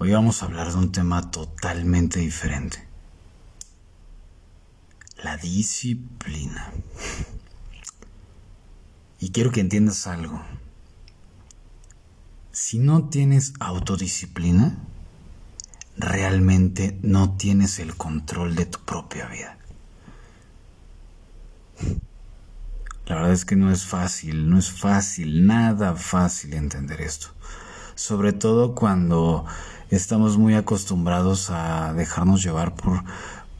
Hoy vamos a hablar de un tema totalmente diferente. La disciplina. Y quiero que entiendas algo. Si no tienes autodisciplina, realmente no tienes el control de tu propia vida. La verdad es que no es fácil, no es fácil, nada fácil entender esto. Sobre todo cuando estamos muy acostumbrados a dejarnos llevar por,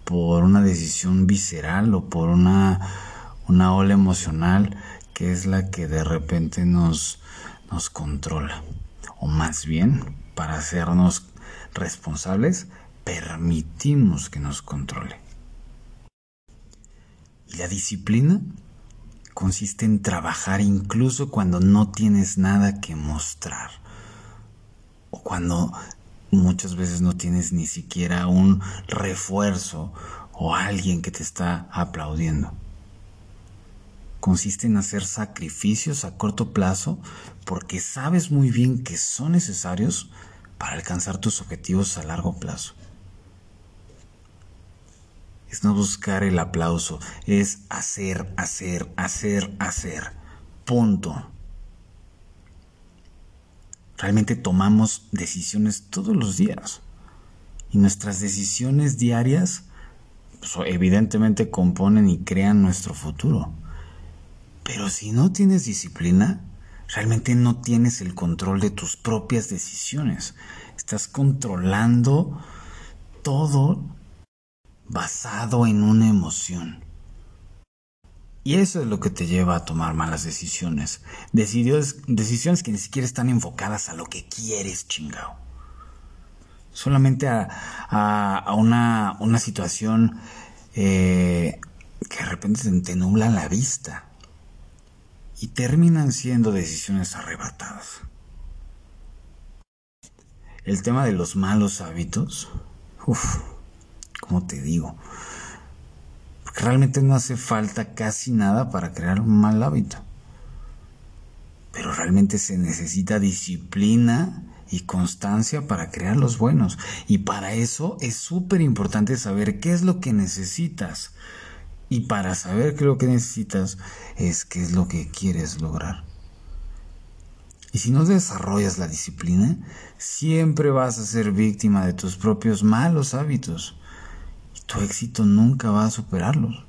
por una decisión visceral o por una, una ola emocional que es la que de repente nos, nos controla. O más bien, para hacernos responsables, permitimos que nos controle. Y la disciplina consiste en trabajar incluso cuando no tienes nada que mostrar. Cuando muchas veces no tienes ni siquiera un refuerzo o alguien que te está aplaudiendo. Consiste en hacer sacrificios a corto plazo porque sabes muy bien que son necesarios para alcanzar tus objetivos a largo plazo. Es no buscar el aplauso, es hacer, hacer, hacer, hacer. Punto. Realmente tomamos decisiones todos los días. Y nuestras decisiones diarias pues, evidentemente componen y crean nuestro futuro. Pero si no tienes disciplina, realmente no tienes el control de tus propias decisiones. Estás controlando todo basado en una emoción. Y eso es lo que te lleva a tomar malas decisiones. decisiones que ni siquiera están enfocadas a lo que quieres, chingao. Solamente a, a, una, una, situación eh, que de repente te nubla la vista. Y terminan siendo decisiones arrebatadas. El tema de los malos hábitos. Uf, como te digo? Realmente no hace falta casi nada para crear un mal hábito. Pero realmente se necesita disciplina y constancia para crear los buenos. Y para eso es súper importante saber qué es lo que necesitas. Y para saber qué es lo que necesitas es qué es lo que quieres lograr. Y si no desarrollas la disciplina, siempre vas a ser víctima de tus propios malos hábitos tu éxito nunca va a superarlos.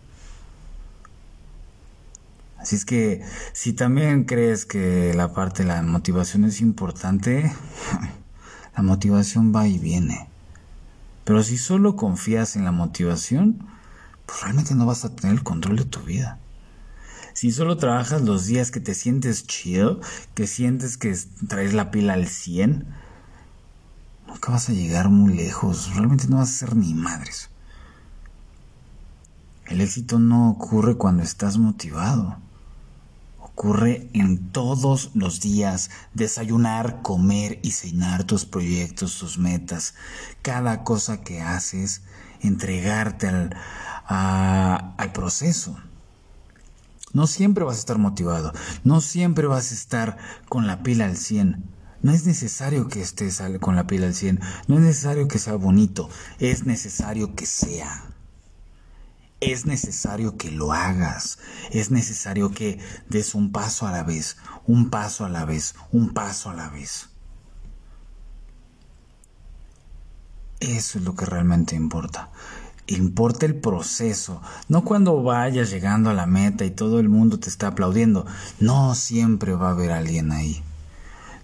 Así es que si también crees que la parte de la motivación es importante, la motivación va y viene. Pero si solo confías en la motivación, pues realmente no vas a tener el control de tu vida. Si solo trabajas los días que te sientes chido, que sientes que traes la pila al 100, nunca vas a llegar muy lejos. Realmente no vas a ser ni madres. El éxito no ocurre cuando estás motivado. Ocurre en todos los días. Desayunar, comer y cenar tus proyectos, tus metas. Cada cosa que haces, entregarte al, al proceso. No siempre vas a estar motivado. No siempre vas a estar con la pila al 100. No es necesario que estés con la pila al 100. No es necesario que sea bonito. Es necesario que sea es necesario que lo hagas, es necesario que des un paso a la vez, un paso a la vez, un paso a la vez. Eso es lo que realmente importa. Importa el proceso, no cuando vayas llegando a la meta y todo el mundo te está aplaudiendo. No siempre va a haber alguien ahí.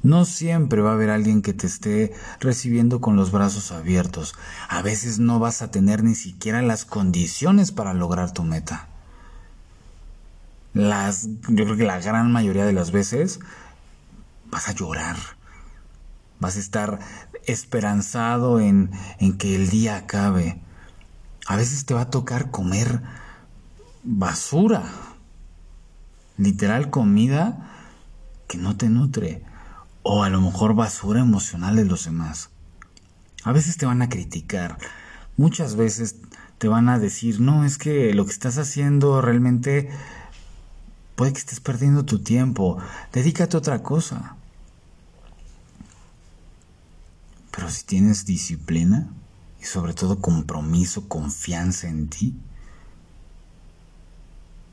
No siempre va a haber alguien que te esté recibiendo con los brazos abiertos. A veces no vas a tener ni siquiera las condiciones para lograr tu meta. Las, yo creo que la gran mayoría de las veces vas a llorar. Vas a estar esperanzado en, en que el día acabe. A veces te va a tocar comer basura. Literal comida que no te nutre o a lo mejor basura emocional de los demás. A veces te van a criticar, muchas veces te van a decir, no, es que lo que estás haciendo realmente puede que estés perdiendo tu tiempo, dedícate a otra cosa. Pero si tienes disciplina y sobre todo compromiso, confianza en ti,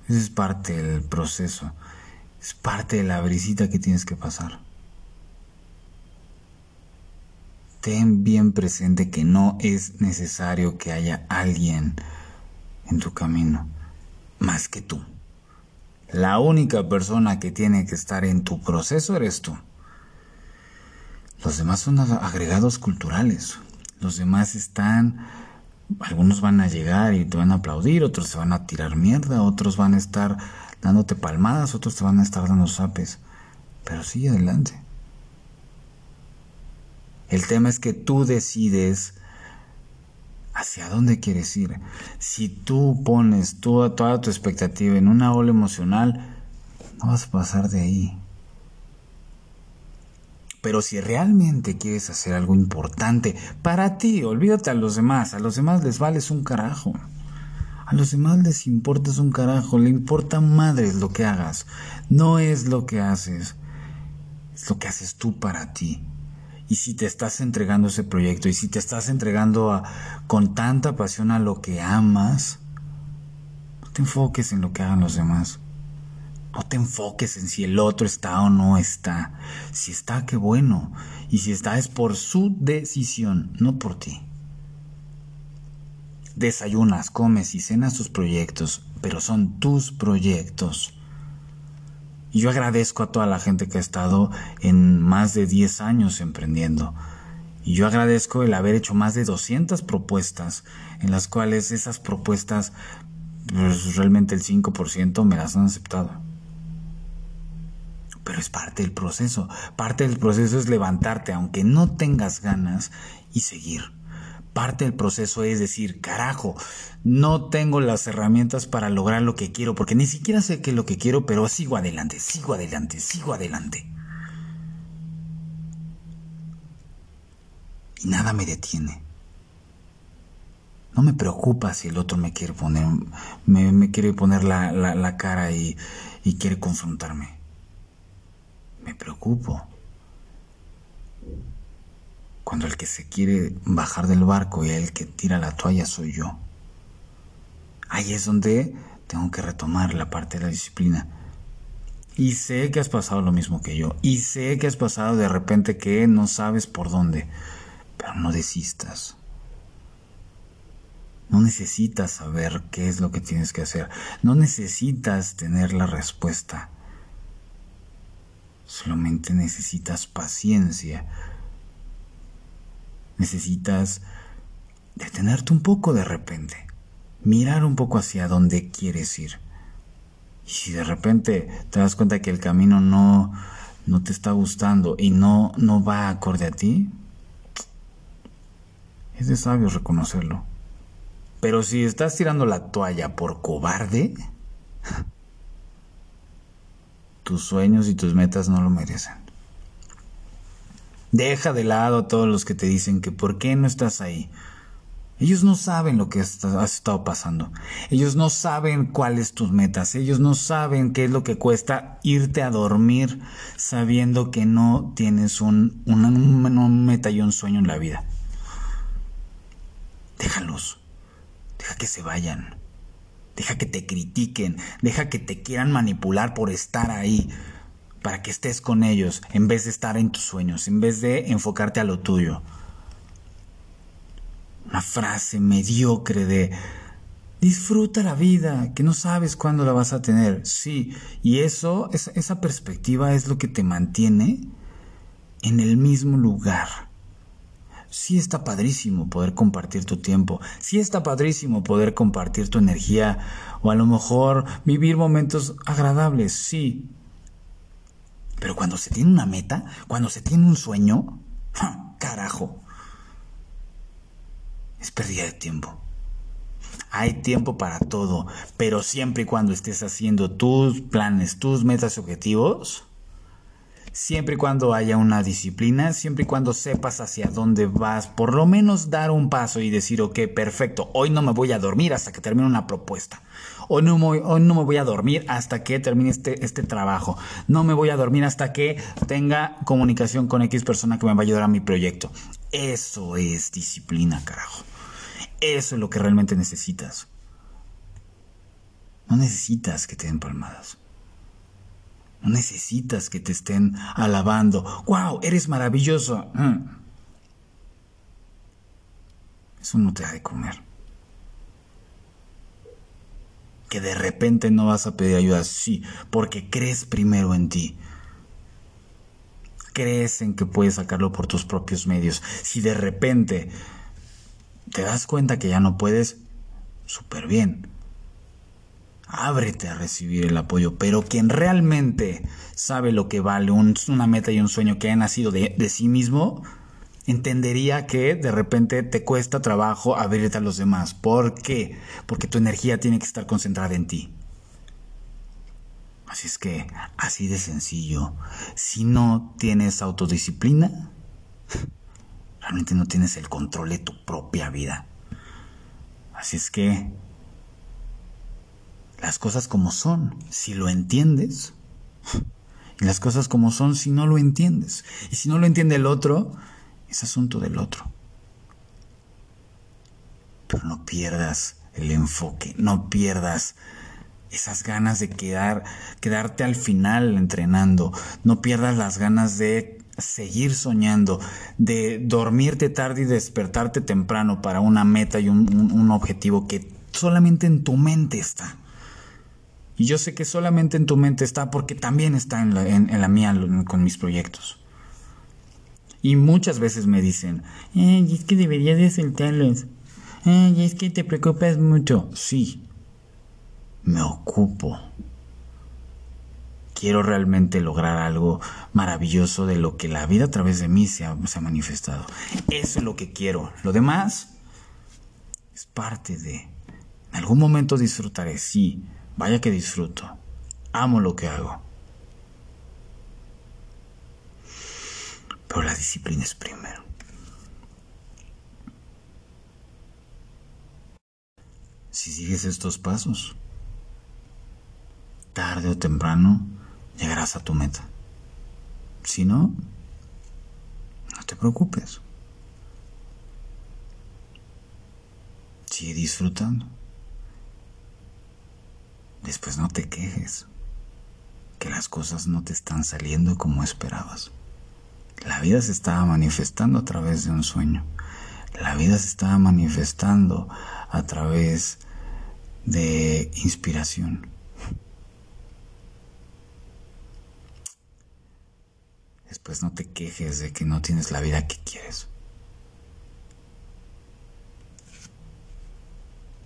es parte del proceso, es parte de la brisita que tienes que pasar. Ten bien presente que no es necesario que haya alguien en tu camino más que tú. La única persona que tiene que estar en tu proceso eres tú. Los demás son agregados culturales. Los demás están, algunos van a llegar y te van a aplaudir, otros se van a tirar mierda, otros van a estar dándote palmadas, otros te van a estar dando zapes. Pero sigue adelante. El tema es que tú decides hacia dónde quieres ir. Si tú pones toda, tu expectativa en una ola emocional, no vas a pasar de ahí. Pero si realmente quieres hacer algo importante para ti, olvídate a los demás. A los demás les vales un carajo. A los demás les importas un carajo. Le importa madres lo que hagas. No es lo que haces. Es lo que haces tú para ti. Y si te estás entregando ese proyecto y si te estás entregando con tanta pasión a lo que amas, no te enfoques en lo que hagan los demás. No te enfoques en si el otro está o no está. Si está, qué bueno. Y si está es por su decisión, no por ti. Desayunas, comes y cenas tus proyectos, pero son tus proyectos. Y yo agradezco a toda la gente que ha estado en más de 10 años emprendiendo. Y yo agradezco el haber hecho más de 200 propuestas, en las cuales esas propuestas, pues realmente el 5% me las han aceptado pero es parte del proceso. Parte del proceso es levantarte aunque no tengas ganas y seguir. Parte del proceso es decir, carajo, no tengo las herramientas para lograr lo que quiero, porque ni siquiera sé qué es lo que quiero, pero sigo adelante, sigo adelante, sigo adelante. Y nada me detiene. No me preocupa si el otro me quiere poner, me, quiere poner la, cara y quiere confrontarme me preocupo. Cuando el que se quiere bajar del barco y el que tira la toalla soy yo. Ahí es donde tengo que retomar la parte de la disciplina. Y sé que has pasado lo mismo que yo. Y sé que has pasado de repente que no sabes por dónde. Pero no desistas. No necesitas saber qué es lo que tienes que hacer. No necesitas tener la respuesta. Solamente necesitas paciencia. Necesitas detenerte un poco de repente. Mirar un poco hacia dónde quieres ir. Y si de repente te das cuenta que el camino no, no te está gustando y no, no va acorde a ti, es de sabio reconocerlo. Pero si estás tirando la toalla por cobarde, tus sueños y tus metas no lo merecen. Deja de lado a todos los que te dicen que por qué no estás ahí. Ellos no saben lo que has estado pasando. Ellos no saben cuáles tus metas. Ellos no saben qué es lo que cuesta irte a dormir sabiendo que no tienes un, un meta y un sueño en la vida. Déjalos. Deja que se vayan. Deja que te critiquen, deja que te quieran manipular por estar ahí, para que estés con ellos, en vez de estar en tus sueños, en vez de enfocarte a lo tuyo. Una frase mediocre de disfruta la vida, que no sabes cuándo la vas a tener. Sí, y eso, esa perspectiva es lo que te mantiene en el mismo lugar sí está padrísimo poder compartir tu tiempo, sí está padrísimo poder compartir tu energía o a lo mejor vivir momentos agradables, sí. Pero cuando se tiene una meta, cuando se tiene un sueño, carajo, es pérdida de tiempo. Hay tiempo para todo, pero siempre y cuando estés haciendo tus planes, tus metas y objetivos, siempre y cuando haya una disciplina, siempre y cuando sepas hacia dónde vas, por lo menos dar un paso y decir, ok, perfecto, hoy no me voy a dormir hasta que termine una propuesta. Hoy no, me, hoy no me voy a dormir hasta que termine este, este trabajo. No me voy a dormir hasta que tenga comunicación con X persona que me va a ayudar a mi proyecto. Eso es disciplina, carajo. Eso es lo que realmente necesitas. No necesitas que te den palmadas. No necesitas que te estén alabando. ¡Wow! Eres maravilloso. Mm. Eso no te ha de comer. Que de repente no vas a pedir ayuda, sí, porque crees primero en ti. Crees en que puedes sacarlo por tus propios medios. Si de repente te das cuenta que ya no puedes, súper bien ábrete a recibir el apoyo, pero quien realmente sabe lo que vale una meta y un sueño que ha nacido de, de sí mismo, entendería que de repente te cuesta trabajo abrirte a los demás. ¿Por qué? Porque tu energía tiene que estar concentrada en ti. Así es que, así de sencillo, si no tienes autodisciplina, realmente no tienes el control de tu propia vida. Así es que las cosas como son, si lo entiendes. Y las cosas como son si no lo entiendes. Y si no lo entiende el otro, es asunto del otro. Pero no pierdas el enfoque, no pierdas esas ganas de quedar, quedarte al final entrenando, no pierdas las ganas de seguir soñando, de dormirte tarde y despertarte temprano para una meta y un objetivo que solamente en tu mente está. Y yo sé que solamente en tu mente está porque también está en la, en, la mía con mis proyectos. Y muchas veces me dicen, Ay, es que deberías de soltarlos. Ay, es que te preocupas mucho. Sí, me ocupo. Quiero realmente lograr algo maravilloso de lo que la vida a través de mí se ha, se ha manifestado. Eso es lo que quiero. Lo demás es parte de... En algún momento disfrutaré, sí, Vaya que disfruto. Amo lo que hago. Pero la disciplina es primero. Si sigues estos pasos, tarde o temprano llegarás a tu meta. Si no, no te preocupes. Sigue disfrutando. Después no te quejes, que las cosas no te están saliendo como esperabas. La vida se estaba manifestando a través de un sueño. La vida se estaba manifestando a través de inspiración. Después no te quejes de que no tienes la vida que quieres.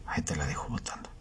Ahí te la dejo votando.